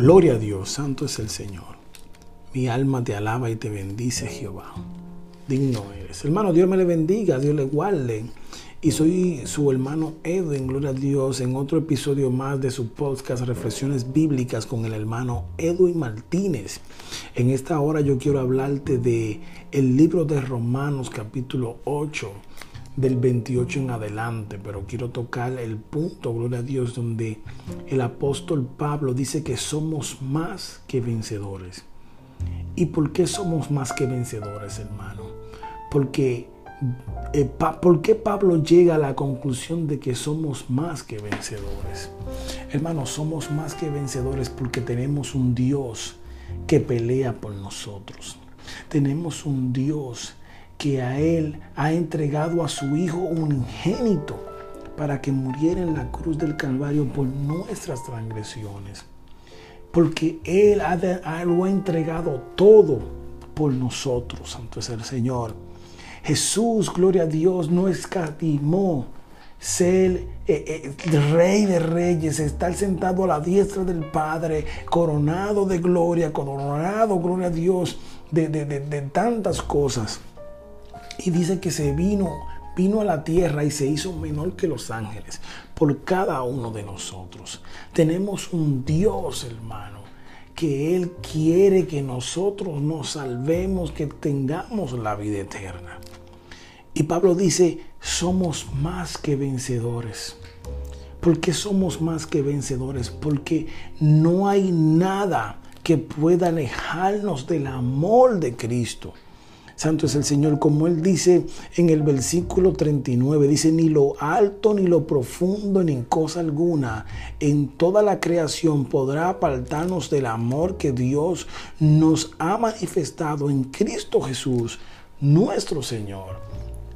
Gloria a Dios, santo es el Señor. Mi alma te alaba y te bendice, Jehová. Digno eres. Hermano, Dios me le bendiga, Dios le guarde. Y soy su hermano Edwin, gloria a Dios, en otro episodio más de su podcast Reflexiones Bíblicas con el hermano Edwin Martínez. En esta hora yo quiero hablarte de el libro de Romanos capítulo 8 del 28 en adelante, pero quiero tocar el punto, gloria a Dios, donde el apóstol Pablo dice que somos más que vencedores. ¿Y por qué somos más que vencedores, hermano? Porque, eh, ¿por qué Pablo llega a la conclusión de que somos más que vencedores? Hermano, somos más que vencedores porque tenemos un Dios que pelea por nosotros. Tenemos un Dios que a Él ha entregado a su Hijo unigénito para que muriera en la cruz del Calvario por nuestras transgresiones. Porque Él ha, lo ha entregado todo por nosotros, santo es el Señor. Jesús, gloria a Dios, no escatimó ser eh, eh, rey de reyes, estar sentado a la diestra del Padre, coronado de gloria, coronado, gloria a Dios, de, de tantas cosas. Y dice que se vino, vino a la tierra y se hizo menor que los ángeles por cada uno de nosotros. Tenemos un Dios, hermano, que Él quiere que nosotros nos salvemos, que tengamos la vida eterna. Y Pablo dice, somos más que vencedores. ¿Por qué somos más que vencedores? Porque no hay nada que pueda alejarnos del amor de Cristo. Santo es el Señor, como Él dice en el versículo 39, dice, ni lo alto, ni lo profundo, ni cosa alguna en toda la creación podrá apartarnos del amor que Dios nos ha manifestado en Cristo Jesús, nuestro Señor.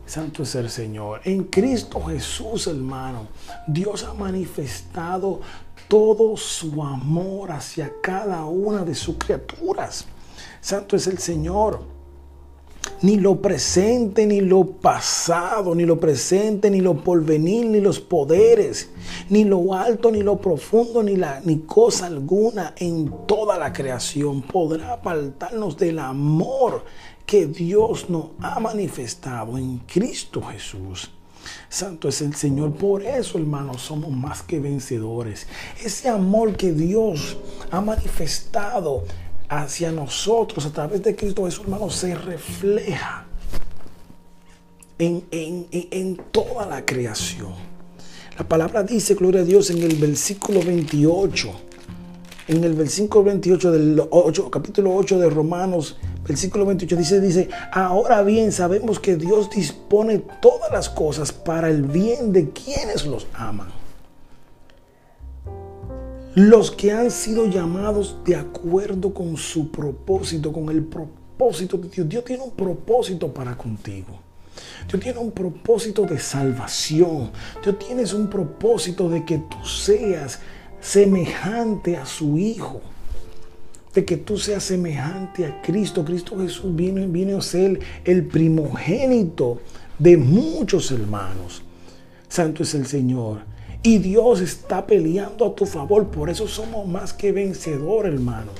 Santo es el Señor. En Cristo Jesús, hermano, Dios ha manifestado todo su amor hacia cada una de sus criaturas. Santo es el Señor ni lo presente, ni lo pasado, ni lo presente, ni lo porvenir, ni los poderes, ni lo alto, ni lo profundo, ni, la, ni cosa alguna en toda la creación podrá apartarnos del amor que Dios nos ha manifestado en Cristo Jesús. Santo es el Señor. Por eso, hermanos, somos más que vencedores. Ese amor que Dios ha manifestado hacia nosotros a través de Cristo Jesús, hermano, se refleja en, en, toda la creación. La palabra dice, gloria a Dios, en el versículo 28, en el versículo 28 del 8, capítulo 8 de Romanos, versículo 28 dice, dice, ahora bien sabemos que Dios dispone todas las cosas para el bien de quienes los aman los que han sido llamados de acuerdo con su propósito, con el propósito de Dios. Dios tiene un propósito para contigo. Dios tiene un propósito de salvación. Dios tiene un propósito de que tú seas semejante a su Hijo. De que tú seas semejante a Cristo. Cristo Jesús viene, viene a ser el primogénito de muchos hermanos. Santo es el Señor. Y Dios está peleando a tu favor. Por eso somos más que vencedor, hermano.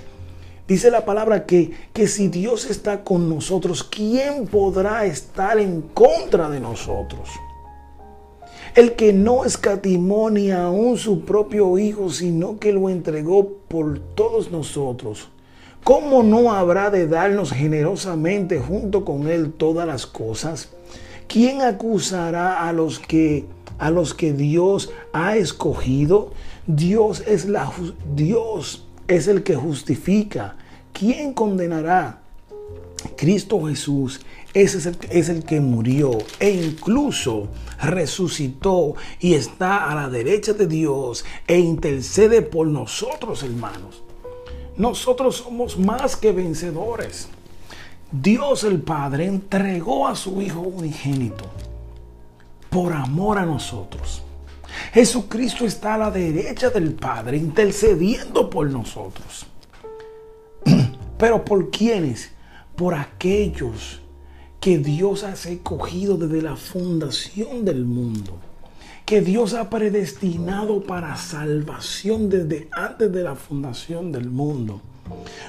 Dice la palabra que, que si Dios está con nosotros, ¿quién podrá estar en contra de nosotros? El que no escatimó ni aún su propio Hijo, sino que lo entregó por todos nosotros. ¿Cómo no habrá de darnos generosamente junto con Él todas las cosas? ¿Quién acusará a los que a los que Dios ha escogido. Dios es, la, Dios es el que justifica. ¿Quién condenará? Cristo Jesús es el, es el, que murió e incluso resucitó y está a la derecha de Dios e intercede por nosotros, hermanos. Nosotros somos más que vencedores. Dios el Padre entregó a su Hijo unigénito por amor a nosotros. Jesucristo está a la derecha del Padre intercediendo por nosotros. Pero ¿por quiénes? Por aquellos que Dios ha escogido desde la fundación del mundo. que Dios ha predestinado para salvación desde antes de la fundación del mundo.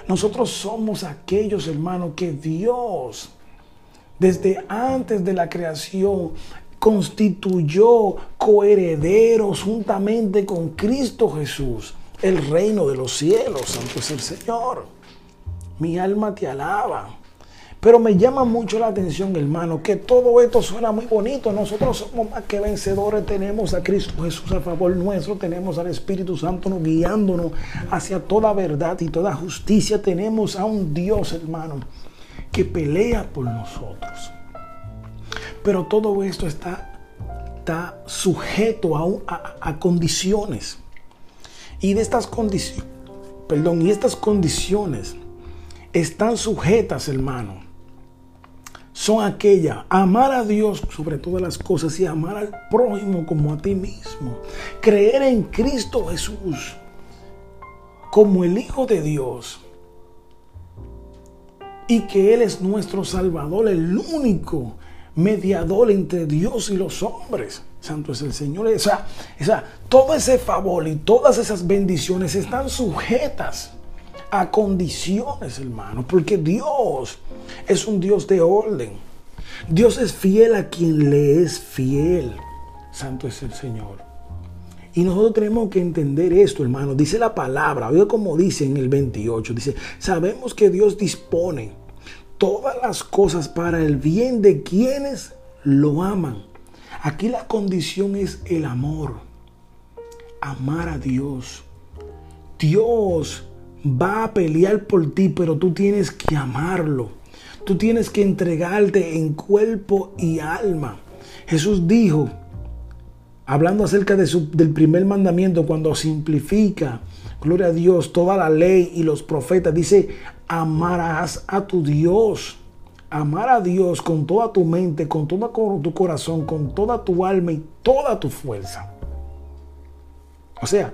Nosotros somos aquellos, hermanos, que Dios, desde antes de la creación, constituyó coherederos juntamente con Cristo Jesús, el reino de los cielos. Santo es el Señor. Mi alma te alaba. Pero me llama mucho la atención, hermano, que todo esto suena muy bonito. Nosotros somos más que vencedores. Tenemos a Cristo Jesús a favor nuestro. Tenemos al Espíritu Santo guiándonos hacia toda verdad y toda justicia. Tenemos a un Dios, hermano, que pelea por nosotros. Pero todo esto está, está sujeto a, a condiciones. Y de estas condiciones, perdón, y estas condiciones están sujetas, hermano, son aquellas, amar a Dios sobre todas las cosas y amar al prójimo como a ti mismo. Creer en Cristo Jesús como el Hijo de Dios y que Él es nuestro Salvador, el único mediador entre Dios y los hombres. Santo es el Señor. O sea, o sea, todo ese favor y todas esas bendiciones están sujetas a condiciones, hermano, porque Dios es un Dios de orden. Dios es fiel a quien le es fiel. Santo es el Señor. Y nosotros tenemos que entender esto, hermano. Dice la palabra, oiga como dice en el 28, dice, sabemos que Dios dispone todas las cosas para el bien de quienes lo aman. Aquí la condición es el amor. Amar a Dios. Dios va a pelear por ti, pero tú tienes que amarlo. Tú tienes que entregarte en cuerpo y alma. Jesús dijo, hablando acerca de del primer mandamiento, cuando simplifica, gloria a Dios, toda la ley y los profetas, dice, amarás a tu Dios. Amar a Dios con toda tu mente, con todo tu corazón, con toda tu alma y toda tu fuerza. O sea,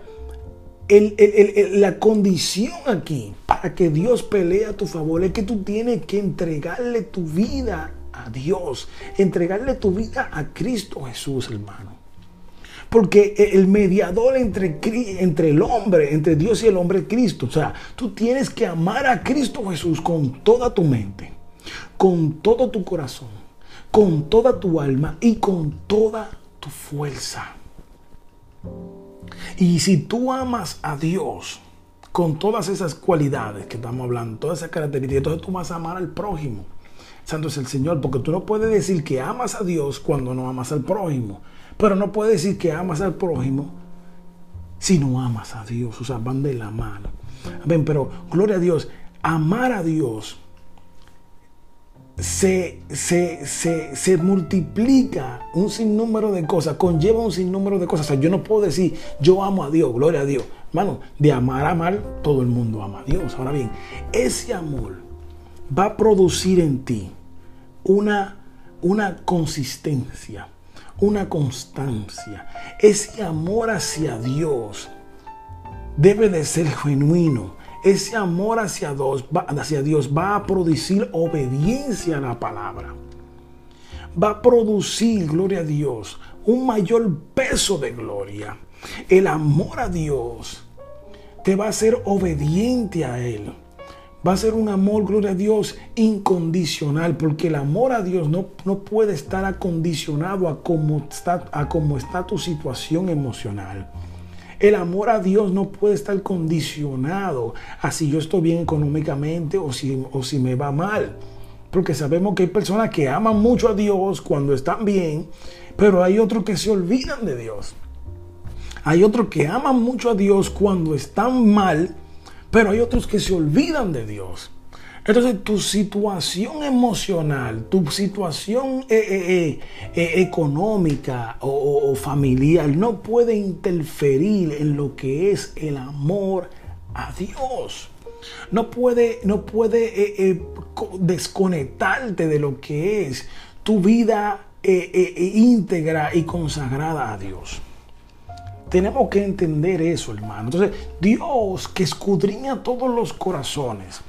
la condición aquí para que Dios pelee a tu favor es que tú tienes que entregarle tu vida a Dios, entregarle tu vida a Cristo Jesús, hermano. Porque el mediador entre, entre el hombre, entre Dios y el hombre es Cristo. O sea, tú tienes que amar a Cristo Jesús con toda tu mente, con todo tu corazón, con toda tu alma y con toda tu fuerza. Y si tú amas a Dios con todas esas cualidades que estamos hablando, todas esas características, entonces tú vas a amar al prójimo. Santo es el Señor, porque tú no puedes decir que amas a Dios cuando no amas al prójimo. Pero no puedes decir que amas al prójimo si no amas a Dios. O sea, van de la mano. Ven, pero gloria a Dios, amar a Dios se, se, multiplica un sinnúmero de cosas, conlleva un sinnúmero de cosas. O sea, yo no puedo decir, yo amo a Dios, gloria a Dios. Hermano, de amar a amar, todo el mundo ama a Dios. Ahora bien, ese amor va a producir en ti una, una consistencia, una constancia. Ese amor hacia Dios debe de ser genuino ese amor hacia Dios, hacia Dios va a producir obediencia a la palabra. Va a producir, gloria a Dios, un mayor peso de gloria. El amor a Dios te va a hacer obediente a Él. Va a ser un amor, gloria a Dios, incondicional, porque el amor a Dios no, no puede estar acondicionado a cómo, está, a cómo está tu situación emocional. El amor a Dios no puede estar condicionado a si yo estoy bien económicamente o si, o si me va mal. Porque sabemos que hay personas que aman mucho a Dios cuando están bien, pero hay otros que se olvidan de Dios. Hay otros que aman mucho a Dios cuando están mal, pero hay otros que se olvidan de Dios. Entonces tu situación emocional, tu situación eh, eh, eh, económica o, familiar no puede interferir en lo que es el amor a Dios. No puede, no puede desconectarte de lo que es tu vida íntegra y consagrada a Dios. Tenemos que entender eso, hermano. Entonces, Dios que escudriña todos los corazones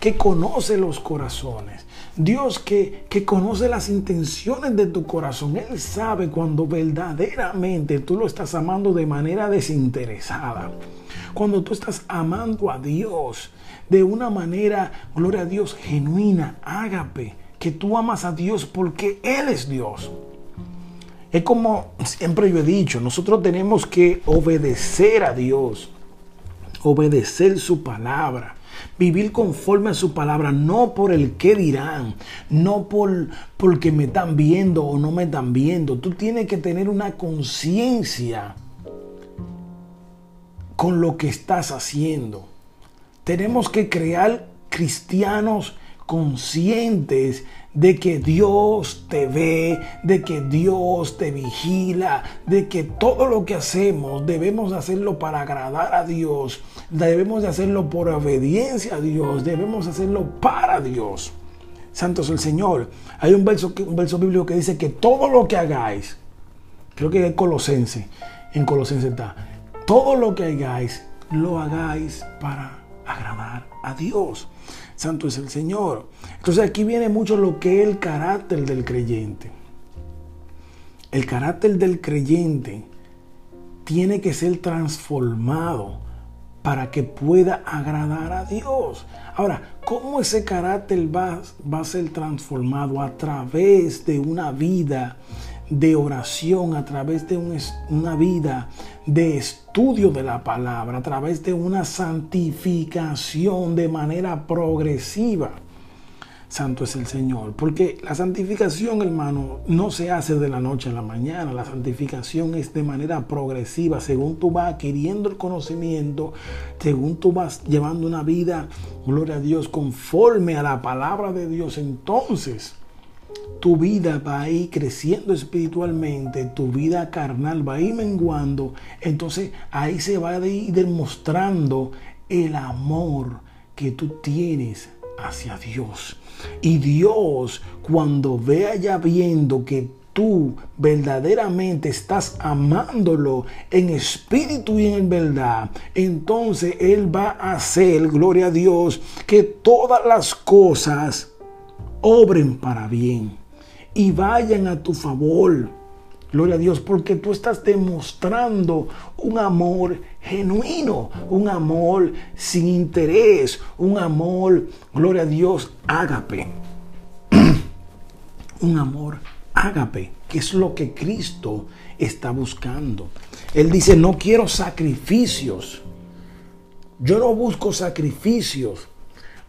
que conoce los corazones. Dios que, que, conoce las intenciones de tu corazón. Él sabe cuando verdaderamente tú lo estás amando de manera desinteresada. Cuando tú estás amando a Dios de una manera, gloria a Dios, genuina, ágape, que tú amas a Dios porque Él es Dios. Es como siempre yo he dicho, nosotros tenemos que obedecer a Dios, obedecer su palabra, vivir conforme a su palabra, no por el qué dirán, no por porque me están viendo o no me están viendo. Tú tienes que tener una conciencia con lo que estás haciendo. Tenemos que crear cristianos conscientes de que Dios te ve, de que Dios te vigila, de que todo lo que hacemos debemos hacerlo para agradar a Dios, debemos de hacerlo por obediencia a Dios, debemos hacerlo para Dios. Santo es el Señor. Hay un verso, un verso bíblico que dice que todo lo que hagáis, creo que es Colosense, en Colosense está, todo lo que hagáis, lo hagáis para agradar a Dios. Santo es el Señor. Entonces aquí viene mucho lo que es el carácter del creyente. El carácter del creyente tiene que ser transformado para que pueda agradar a Dios. Ahora, ¿cómo ese carácter va, va a ser transformado? A través de una vida de oración, a través de una vida de estudio de la palabra, a través de una santificación de manera progresiva. Santo es el Señor. Porque la santificación, hermano, no se hace de la noche a la mañana. La santificación es de manera progresiva. Según tú vas adquiriendo el conocimiento, según tú vas llevando una vida, gloria a Dios, conforme a la palabra de Dios, entonces tu vida va a ir creciendo espiritualmente, tu vida carnal va a ir menguando, entonces ahí se va a ir demostrando el amor que tú tienes hacia Dios. Y Dios, cuando vea ya viendo que tú verdaderamente estás amándolo en espíritu y en verdad, entonces Él va a hacer, gloria a Dios, que todas las cosas obren para bien y vayan a tu favor. Gloria a Dios, porque tú estás demostrando un amor genuino, un amor sin interés, un amor, gloria a Dios, ágape. un amor ágape, que es lo que Cristo está buscando. Él dice, no quiero sacrificios. Yo no busco sacrificios.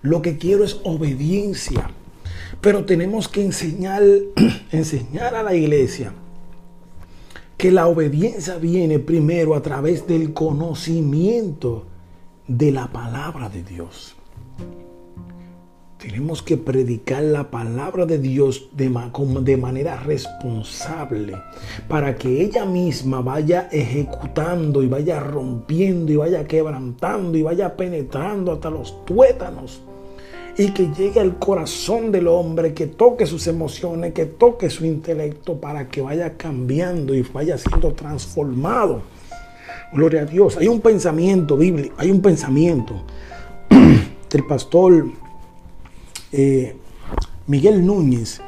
Lo que quiero es obediencia. Pero tenemos que enseñar, enseñar a la iglesia que la obediencia viene primero a través del conocimiento de la palabra de Dios. Tenemos que predicar la palabra de Dios de, de, manera responsable para que ella misma vaya ejecutando y vaya rompiendo y vaya quebrantando y vaya penetrando hasta los tuétanos y que llegue al corazón del hombre, que toque sus emociones, que toque su intelecto para que vaya cambiando y vaya siendo transformado. Gloria a Dios. Hay un pensamiento bíblico, hay un pensamiento del pastor eh, Miguel Núñez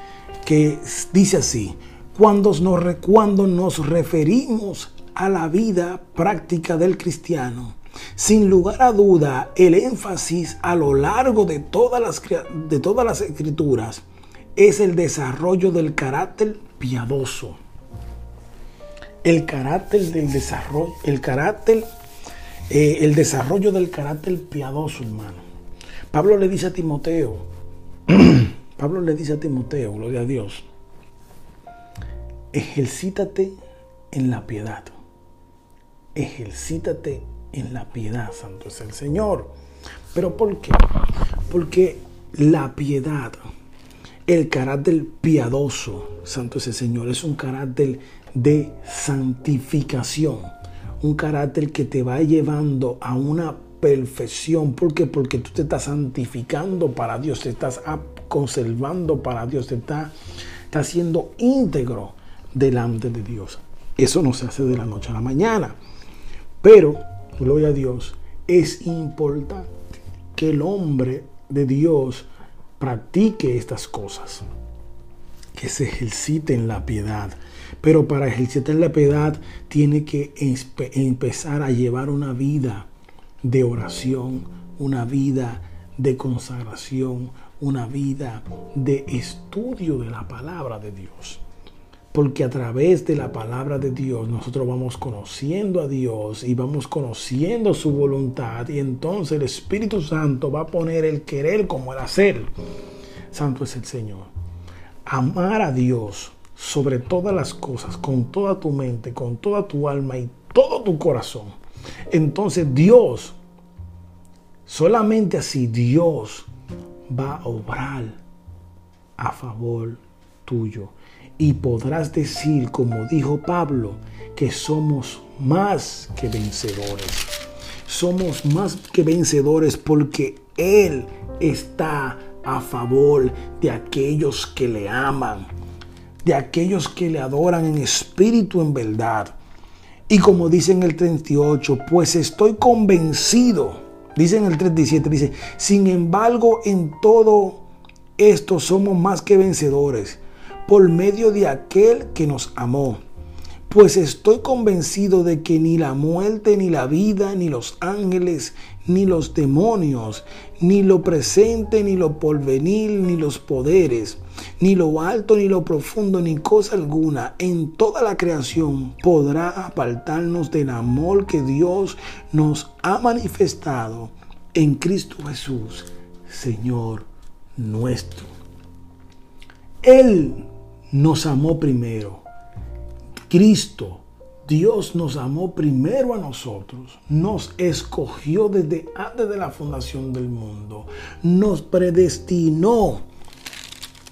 que dice así, cuando nos, cuando nos referimos a la vida práctica del cristiano, sin lugar a duda, el énfasis a lo largo de todas las, de todas las escrituras es el desarrollo del carácter piadoso. El carácter del desarrollo, el carácter, eh, el desarrollo del carácter piadoso, hermano. Pablo le dice a Timoteo, Pablo le dice a Timoteo, gloria a Dios, ejercítate en la piedad. Ejercítate en la piedad, santo es el Señor. ¿Pero por qué? Porque la piedad, el carácter piadoso, santo es el Señor, es un carácter de santificación, un carácter que te va llevando a una perfección. ¿Por qué? Porque tú te estás santificando para Dios, te estás conservando para Dios, te estás está siendo íntegro delante de Dios. Eso no se hace de la noche a la mañana. Pero gloria a Dios, es importante que el hombre de Dios practique estas cosas, que se ejercite en la piedad. Pero para ejercitar la piedad tiene que empezar a llevar una vida de oración, una vida de consagración, una vida de estudio de la palabra de Dios. Porque a través de la palabra de Dios nosotros vamos conociendo a Dios y vamos conociendo su voluntad y entonces el Espíritu Santo va a poner el querer como el hacer. Santo es el Señor. Amar a Dios sobre todas las cosas, con toda tu mente, con toda tu alma y todo tu corazón. Entonces Dios, solamente así Dios va a obrar a favor tuyo y podrás decir, como dijo Pablo, que somos más que vencedores. Somos más que vencedores porque Él está a favor de aquellos que le aman, de aquellos que le adoran en espíritu, en verdad. Y como dice en el 38, pues estoy convencido, dice en el 37, dice, sin embargo en todo esto somos más que vencedores por medio de aquel que nos amó. Pues estoy convencido de que ni la muerte, ni la vida, ni los ángeles, ni los demonios, ni lo presente, ni lo porvenir, ni los poderes, ni lo alto, ni lo profundo, ni cosa alguna en toda la creación podrá apartarnos del amor que Dios nos ha manifestado en Cristo Jesús, Señor nuestro. Él nos amó primero. Cristo, Dios nos amó primero a nosotros, nos escogió desde antes de la fundación del mundo, nos predestinó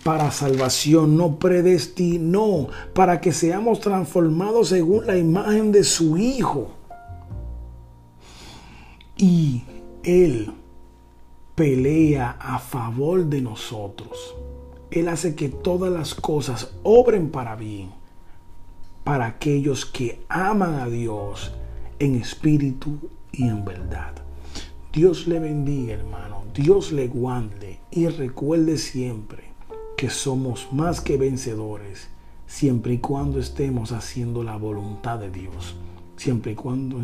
para salvación, nos predestinó para que seamos transformados según la imagen de su Hijo. Y Él pelea a favor de nosotros. Él hace que todas las cosas obren para bien para aquellos que aman a Dios en espíritu y en verdad. Dios le bendiga, hermano. Dios le guarde y recuerde siempre que somos más que vencedores siempre y cuando estemos haciendo la voluntad de Dios. Siempre y cuando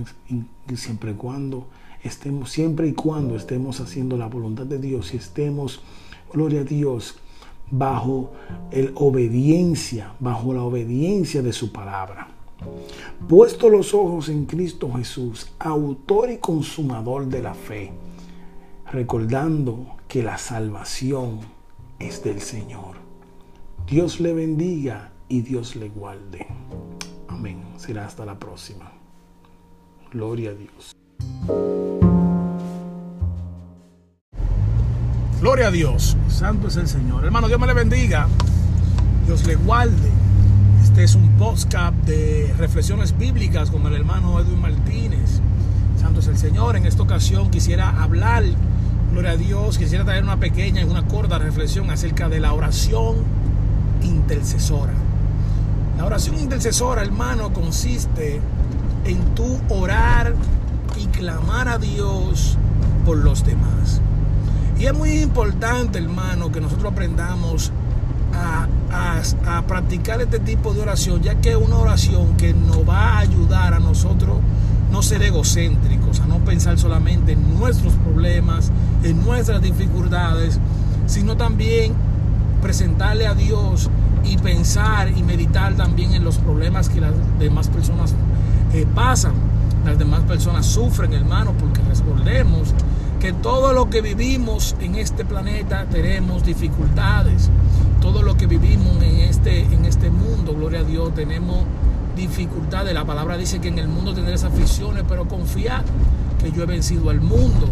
siempre y cuando estemos siempre y cuando estemos haciendo la voluntad de Dios y estemos gloria a Dios bajo el obediencia, bajo la obediencia de su palabra. Puesto los ojos en Cristo Jesús, autor y consumador de la fe, recordando que la salvación es del Señor. Dios le bendiga y Dios le guarde. Amén. Será hasta la próxima. Gloria a Dios. Gloria a Dios. Santo es el Señor. Hermano, Dios me le bendiga. Dios le guarde. Este es un podcast de reflexiones bíblicas con el hermano Edwin Martínez. Santo es el Señor. En esta ocasión quisiera hablar, gloria a Dios, quisiera traer una pequeña y una corta reflexión acerca de la oración intercesora. La oración intercesora, hermano, consiste en tú orar y clamar a Dios por los demás. Y es muy importante, hermano, que nosotros aprendamos a, practicar este tipo de oración, ya que es una oración que nos va a ayudar a nosotros no ser egocéntricos, a no pensar solamente en nuestros problemas, en nuestras dificultades, sino también presentarle a Dios y pensar y meditar también en los problemas que las demás personas eh, pasan, las demás personas sufren, hermano, porque recordemos que todo lo que vivimos en este planeta tenemos dificultades. Todo lo que vivimos en este, en este mundo, gloria a Dios, tenemos dificultades. La palabra dice que en el mundo tendréis aflicciones, pero confiad que yo he vencido al mundo.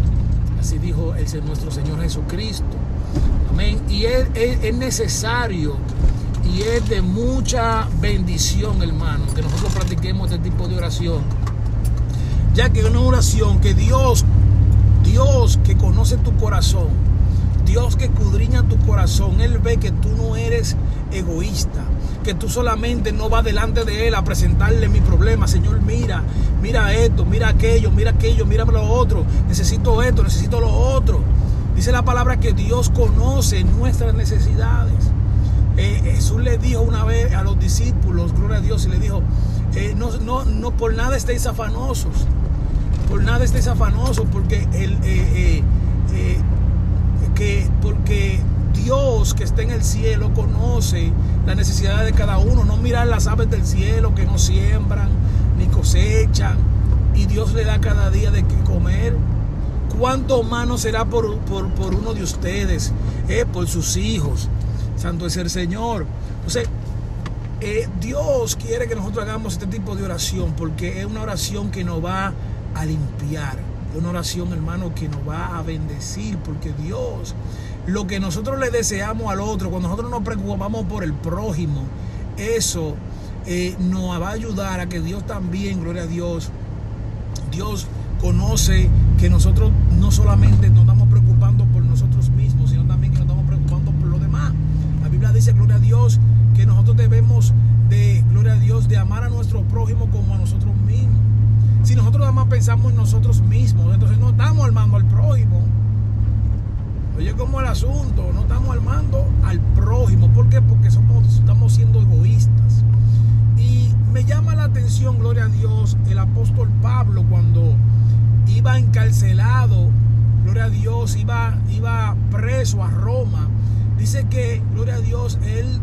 Así dijo el, nuestro Señor Jesucristo. Amén. Y es, es necesario y es de mucha bendición, hermano, que nosotros practiquemos este tipo de oración. Ya que es una oración que Dios Dios que conoce tu corazón, Dios que cudriña tu corazón, Él ve que tú no eres egoísta, que tú solamente no vas delante de Él a presentarle mi problema. Señor, mira, mira esto, mira aquello, mira aquello, mira lo otro, necesito esto, necesito lo otro. Dice la palabra que Dios conoce nuestras necesidades. Eh, Jesús le dijo una vez a los discípulos, gloria a Dios, y le dijo, eh, no, no, no por nada estéis afanosos, por nada estéis afanosos, porque el, eh, que, porque Dios que está en el cielo conoce la necesidad de cada uno. No mirar las aves del cielo que no siembran ni cosechan y Dios le da cada día de qué comer. ¿Cuánto más no será por, por, uno de ustedes, por sus hijos? Santo es el Señor. Entonces, eh, Dios quiere que nosotros hagamos este tipo de oración porque es una oración que nos va a limpiar. Una oración, hermano, que nos va a bendecir porque Dios, lo que nosotros le deseamos al otro, cuando nosotros nos preocupamos por el prójimo, eso eh, nos va a ayudar a que Dios también, gloria a Dios, Dios conoce que nosotros no solamente nos estamos preocupando por nosotros mismos, sino también que nos estamos preocupando por los demás. La Biblia dice, gloria a Dios, que nosotros debemos de, gloria a Dios, de amar a nuestro prójimo como a nosotros mismos. Si nosotros nada más pensamos en nosotros mismos, entonces no estamos armando al prójimo. Oye, como el asunto, no estamos armando al prójimo. ¿Por qué? Porque somos, estamos siendo egoístas. Y me llama la atención, gloria a Dios, el apóstol Pablo cuando iba encarcelado, gloria a Dios, iba, iba preso a Roma. Dice que, gloria a Dios, él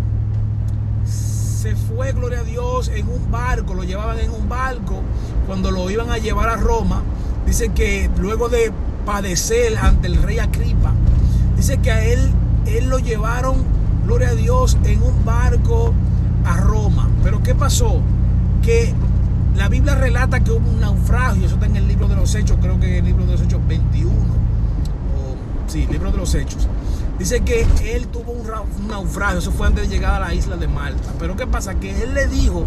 se fue, gloria a Dios, en un barco, lo llevaban en un barco cuando lo iban a llevar a Roma. Dice que luego de padecer ante el rey Agripa, dice que a él, él lo llevaron, gloria a Dios, en un barco a Roma. Pero ¿qué pasó? Que la Biblia relata que hubo un naufragio, eso está en el libro de los Hechos, creo que el libro de los Hechos 21, o, sí, libro de los Hechos. Dice que él tuvo un, naufragio, eso fue antes de llegar a la isla de Malta. Pero ¿qué pasa? Que él le dijo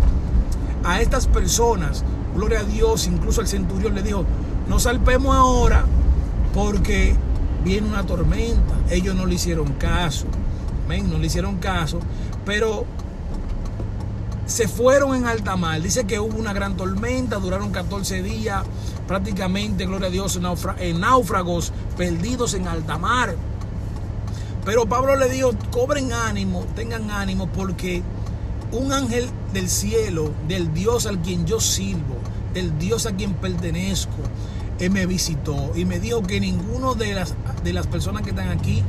a estas personas, gloria a Dios, incluso el centurión le dijo, no salpemos ahora porque viene una tormenta. Ellos no le hicieron caso, amén, no le hicieron caso, pero se fueron en alta mar. Dice que hubo una gran tormenta, duraron 14 días, prácticamente, gloria a Dios, en náufragos perdidos en alta mar. Pero Pablo le dijo, cobren ánimo, tengan ánimo, porque un ángel del cielo, del Dios al quien yo sirvo, del Dios a quien pertenezco, él me visitó y me dijo que ninguno de las, de las personas que están aquí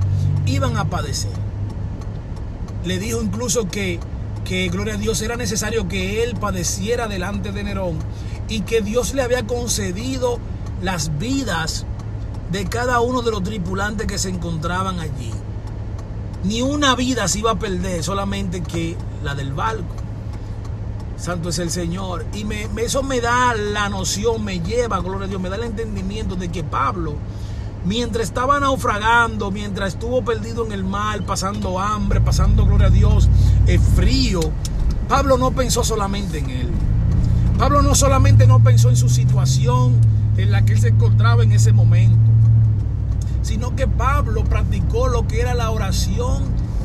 iban a padecer. Le dijo incluso que que, gloria a Dios, era necesario que él padeciera delante de Nerón y que Dios le había concedido las vidas de cada uno de los tripulantes que se encontraban allí. Ni una vida se iba a perder, solamente que la del barco. Santo es el Señor. Y me, eso me da la noción, me lleva, gloria a Dios, me da el entendimiento de que Pablo mientras estaba naufragando, mientras estuvo perdido en el mar, pasando hambre, pasando, gloria a Dios, el frío, Pablo no pensó solamente en él. Pablo no solamente no pensó en su situación en la que él se encontraba en ese momento, sino que Pablo practicó lo que era la oración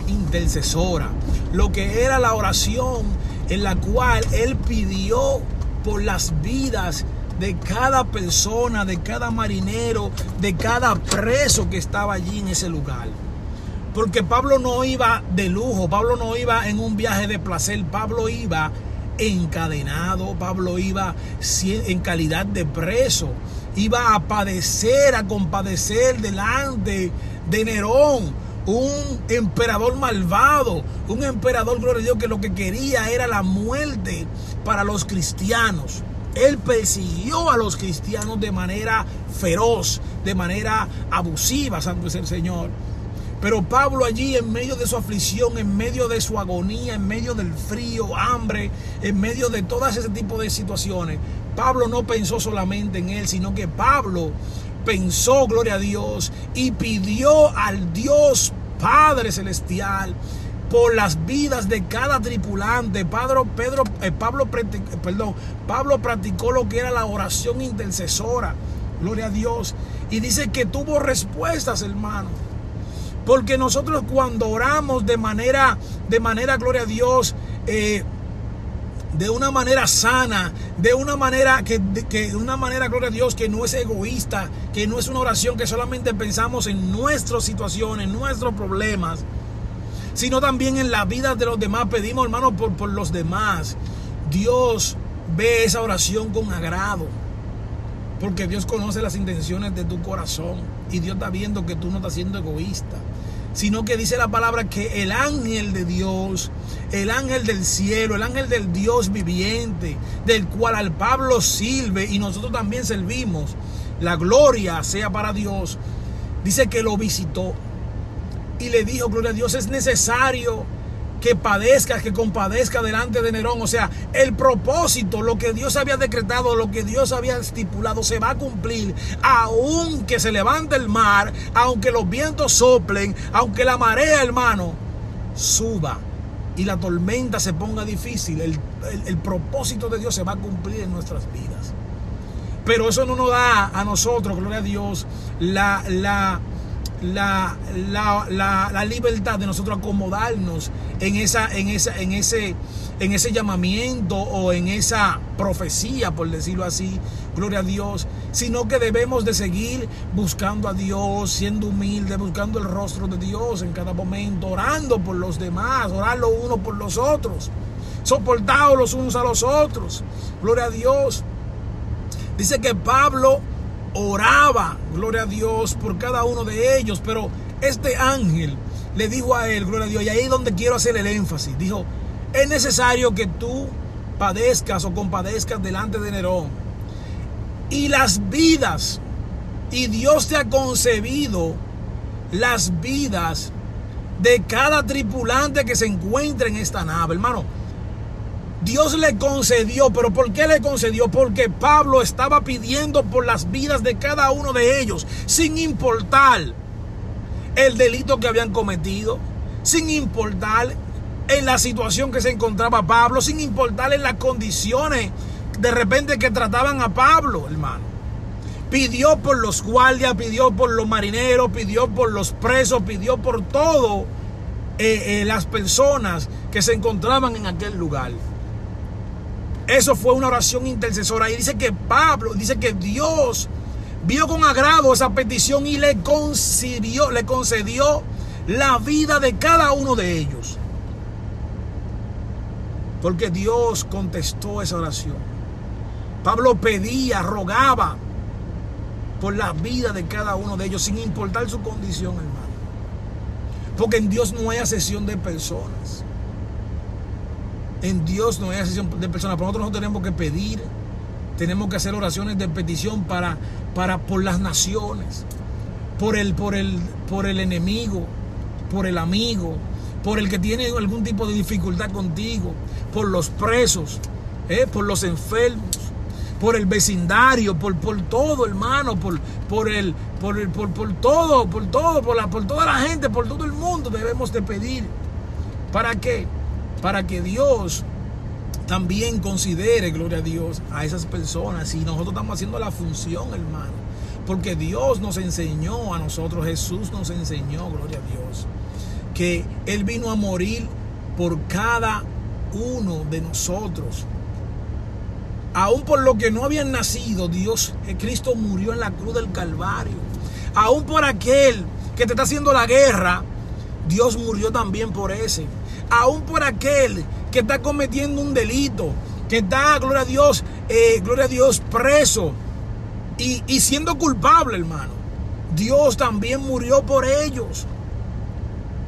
intercesora, lo que era la oración en la cual él pidió por las vidas de cada persona, de cada marinero, de cada preso que estaba allí en ese lugar. Porque Pablo no iba de lujo, Pablo no iba en un viaje de placer, Pablo iba encadenado, Pablo iba en calidad de preso, iba a padecer, a compadecer delante de Nerón, un emperador malvado, un emperador, gloria a Dios, que lo que quería era la muerte para los cristianos. Él persiguió a los cristianos de manera feroz, de manera abusiva, santo es el Señor. Pero Pablo allí en medio de su aflicción, en medio de su agonía, en medio del frío, hambre, en medio de todas ese tipo de situaciones, Pablo no pensó solamente en él, sino que Pablo pensó, gloria a Dios, y pidió al Dios Padre Celestial por las vidas de cada tripulante. Pedro, Pedro, eh, Pablo, perdón, Pablo practicó lo que era la oración intercesora. Gloria a Dios. Y dice que tuvo respuestas, hermano. Porque nosotros cuando oramos de manera, de manera, gloria a Dios, eh, de una manera sana, de una manera que, que, una manera, gloria a Dios, que no es egoísta, que no es una oración que solamente pensamos en nuestras situaciones, en nuestros problemas, sino también en la vida de los demás. Pedimos, hermano, por, por los demás. Dios ve esa oración con agrado. Porque Dios conoce las intenciones de tu corazón. Y Dios está viendo que tú no estás siendo egoísta. Sino que dice la palabra que el ángel de Dios, el ángel del cielo, el ángel del Dios viviente, del cual al Pablo sirve y nosotros también servimos, la gloria sea para Dios, dice que lo visitó y le dijo, gloria a Dios, es necesario que padezca, que compadezca delante de Nerón. O sea, el propósito, lo que Dios había decretado, lo que Dios había estipulado, se va a cumplir. Aunque se levante el mar, aunque los vientos soplen, aunque la marea, hermano, suba y la tormenta se ponga difícil, el, el propósito de Dios se va a cumplir en nuestras vidas. Pero eso no nos da a nosotros, gloria a Dios, la, la, la, la, la, libertad de nosotros acomodarnos en, esa, en, esa, en, ese, en ese llamamiento o en esa profecía, por decirlo así, gloria a Dios, sino que debemos de seguir buscando a Dios, siendo humildes, buscando el rostro de Dios en cada momento, orando por los demás, orar los unos por los otros, soportados los unos a los otros, gloria a Dios. Dice que Pablo oraba, gloria a Dios, por cada uno de ellos, pero este ángel le dijo a él, gloria a Dios, y ahí es donde quiero hacer el énfasis, dijo, es necesario que tú padezcas o compadezcas delante de Nerón. Y las vidas, y Dios te ha concebido las vidas de cada tripulante que se encuentre en esta nave, hermano. Dios le concedió, pero ¿por qué le concedió? Porque Pablo estaba pidiendo por las vidas de cada uno de ellos, sin importar el delito que habían cometido, sin importar en la situación que se encontraba Pablo, sin importar en las condiciones de repente que trataban a Pablo, hermano. Pidió por los guardias, pidió por los marineros, pidió por los presos, pidió por todo eh, eh, las personas que se encontraban en aquel lugar. Eso fue una oración intercesora. Y dice que Pablo, dice que Dios vio con agrado esa petición y le concedió, le concedió la vida de cada uno de ellos. Porque Dios contestó esa oración. Pablo pedía, rogaba por la vida de cada uno de ellos, sin importar su condición, hermano. Porque en Dios no hay asesión de personas en Dios no hay asesión de personas. Pero nosotros no tenemos que pedir, tenemos que hacer oraciones de petición para, para por las naciones, por el, por el, por el enemigo, por el amigo, por el que tiene algún tipo de dificultad contigo, por los presos, ¿eh? por los enfermos, por el vecindario, por, por todo, hermano, por, por, el, por, el, por, por todo, por todo, por, la, por toda la gente, por todo el mundo debemos de pedir. ¿Para qué? Para que Dios también considere, gloria a Dios, a esas personas. Y nosotros estamos haciendo la función, hermano. Porque Dios nos enseñó a nosotros, Jesús nos enseñó, gloria a Dios, que Él vino a morir por cada uno de nosotros. Aún por lo que no habían nacido, Dios, eh, Cristo murió en la cruz del Calvario. Aún por aquel que te está haciendo la guerra, Dios murió también por ese aún por aquel que está cometiendo un delito, que está, gloria a Dios, eh, gloria a Dios, preso y, siendo culpable, hermano. Dios también murió por ellos.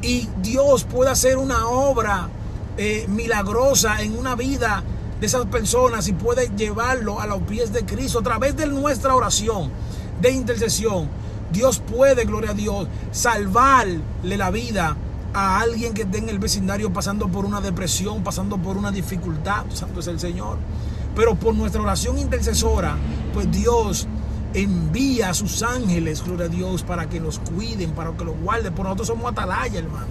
Y Dios puede hacer una obra eh, milagrosa en una vida de esas personas y puede llevarlo a los pies de Cristo a través de nuestra oración de intercesión. Dios puede, gloria a Dios, salvarle la vida a alguien que esté en el vecindario pasando por una depresión, pasando por una dificultad, santo es el Señor. Pero por nuestra oración intercesora, pues Dios envía a sus ángeles, gloria a Dios, para que nos cuiden, para que los guarden. Por nosotros somos atalaya, hermano.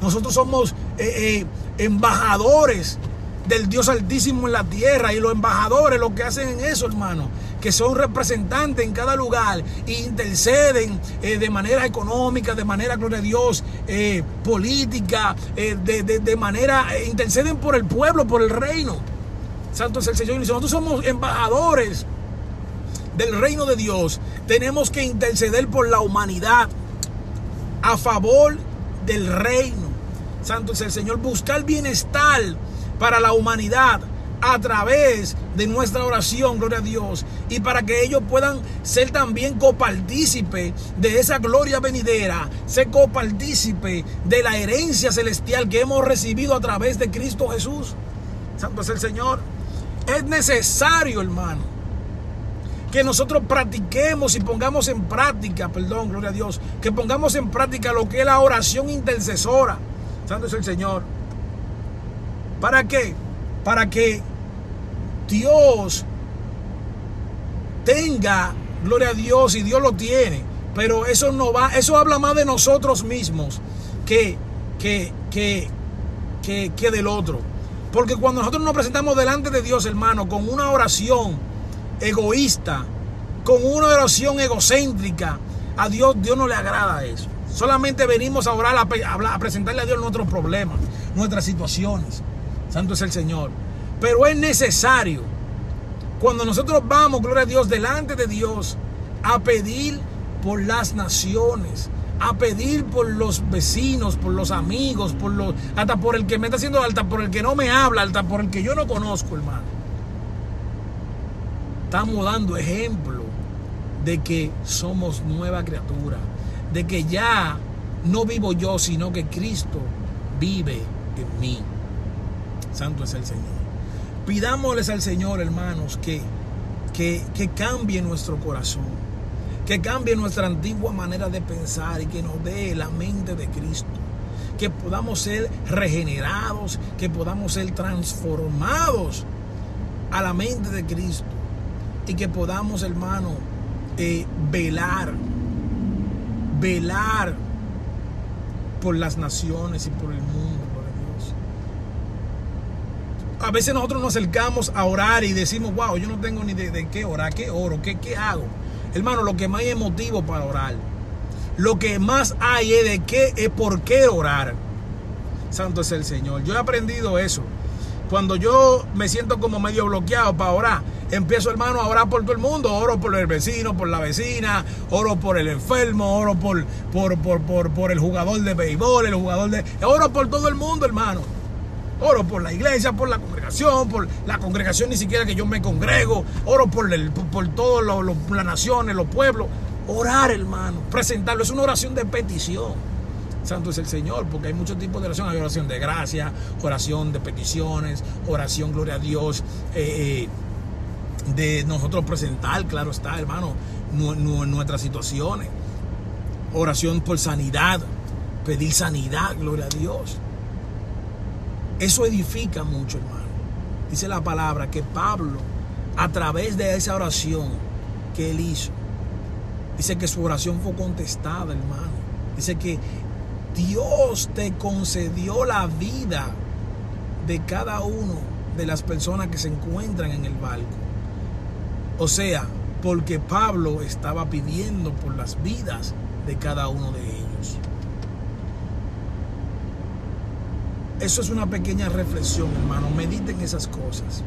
Nosotros somos eh, eh, embajadores del Dios Altísimo en la tierra y los embajadores lo que hacen en eso, hermano, que son representantes en cada lugar e interceden eh, de manera económica, de manera, gloria a Dios, eh, política, eh, de, de, manera, interceden por el pueblo, por el reino. Santo es el Señor. Y nosotros somos embajadores del reino de Dios, tenemos que interceder por la humanidad a favor del reino. Santo es el Señor. Buscar bienestar para la humanidad a través de nuestra oración, gloria a Dios, y para que ellos puedan ser también copartícipe de esa gloria venidera, ser copartícipe de la herencia celestial que hemos recibido a través de Cristo Jesús. Santo es el Señor. Es necesario, hermano, que nosotros practiquemos y pongamos en práctica, perdón, gloria a Dios, que pongamos en práctica lo que es la oración intercesora. Santo es el Señor. ¿Para qué? Para que Dios tenga, gloria a Dios, y Dios lo tiene. Pero eso no va, eso habla más de nosotros mismos que, que, que, que, del otro. Porque cuando nosotros nos presentamos delante de Dios, hermano, con una oración egoísta, con una oración egocéntrica, a Dios, Dios no le agrada eso. Solamente venimos a orar, a, a presentarle a Dios nuestros problemas, nuestras situaciones. Santo es el Señor. Pero es necesario, cuando nosotros vamos, gloria a Dios, delante de Dios, a pedir por las naciones, a pedir por los vecinos, por los amigos, por los, hasta por el que me está haciendo alta, por el que no me habla, hasta por el que yo no conozco, hermano. Estamos dando ejemplo de que somos nueva criatura, de que ya no vivo yo, sino que Cristo vive en mí. Santo es el Señor. Pidámosles al Señor, hermanos, que, que, que cambie nuestro corazón, que cambie nuestra antigua manera de pensar y que nos dé la mente de Cristo. Que podamos ser regenerados, que podamos ser transformados a la mente de Cristo y que podamos, hermano, eh, velar, velar por las naciones y por el a veces nosotros nos acercamos a orar y decimos, wow, yo no tengo ni de, qué orar, qué oro, qué, qué hago. Hermano, lo que más hay es motivo para orar. Lo que más hay es de qué, es por qué orar. Santo es el Señor. Yo he aprendido eso. Cuando yo me siento como medio bloqueado para orar, empiezo, hermano, a orar por todo el mundo. Oro por el vecino, por la vecina, oro por el enfermo, oro por, por, por, por, por el jugador de béisbol, el jugador de... Oro por todo el mundo, hermano. Oro por la iglesia, por la congregación, por la congregación ni siquiera que yo me congrego. Oro por, el, por todas las naciones, los pueblos. Orar, hermano, presentarlo. Es una oración de petición. Santo es el Señor, porque hay muchos tipos de oración. Hay oración de gracia, oración de peticiones, oración, gloria a Dios, eh, eh, de nosotros presentar, claro está, hermano, nuestras situaciones. Oración por sanidad, pedir sanidad, gloria a Dios. Eso edifica mucho, hermano. Dice la palabra que Pablo, a través de esa oración que él hizo, dice que su oración fue contestada, hermano. Dice que Dios te concedió la vida de cada uno de las personas que se encuentran en el barco. O sea, porque Pablo estaba pidiendo por las vidas de cada uno de ellos. Eso es una pequeña reflexión, hermano. Mediten esas cosas.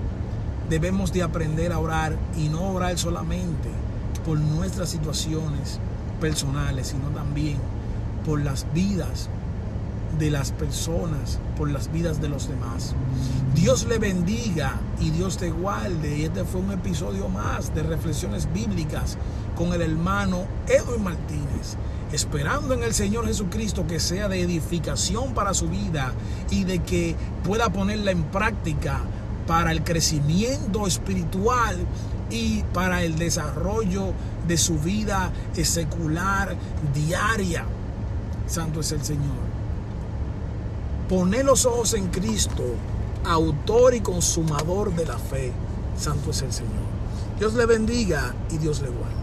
Debemos de aprender a orar y no orar solamente por nuestras situaciones personales, sino también por las vidas de las personas, por las vidas de los demás. Dios le bendiga y Dios te guarde. Y este fue un episodio más de reflexiones bíblicas con el hermano Edwin Martínez esperando en el Señor Jesucristo que sea de edificación para su vida y de que pueda ponerla en práctica para el crecimiento espiritual y para el desarrollo de su vida secular diaria. Santo es el Señor. Pone los ojos en Cristo, autor y consumador de la fe. Santo es el Señor. Dios le bendiga y Dios le guarde.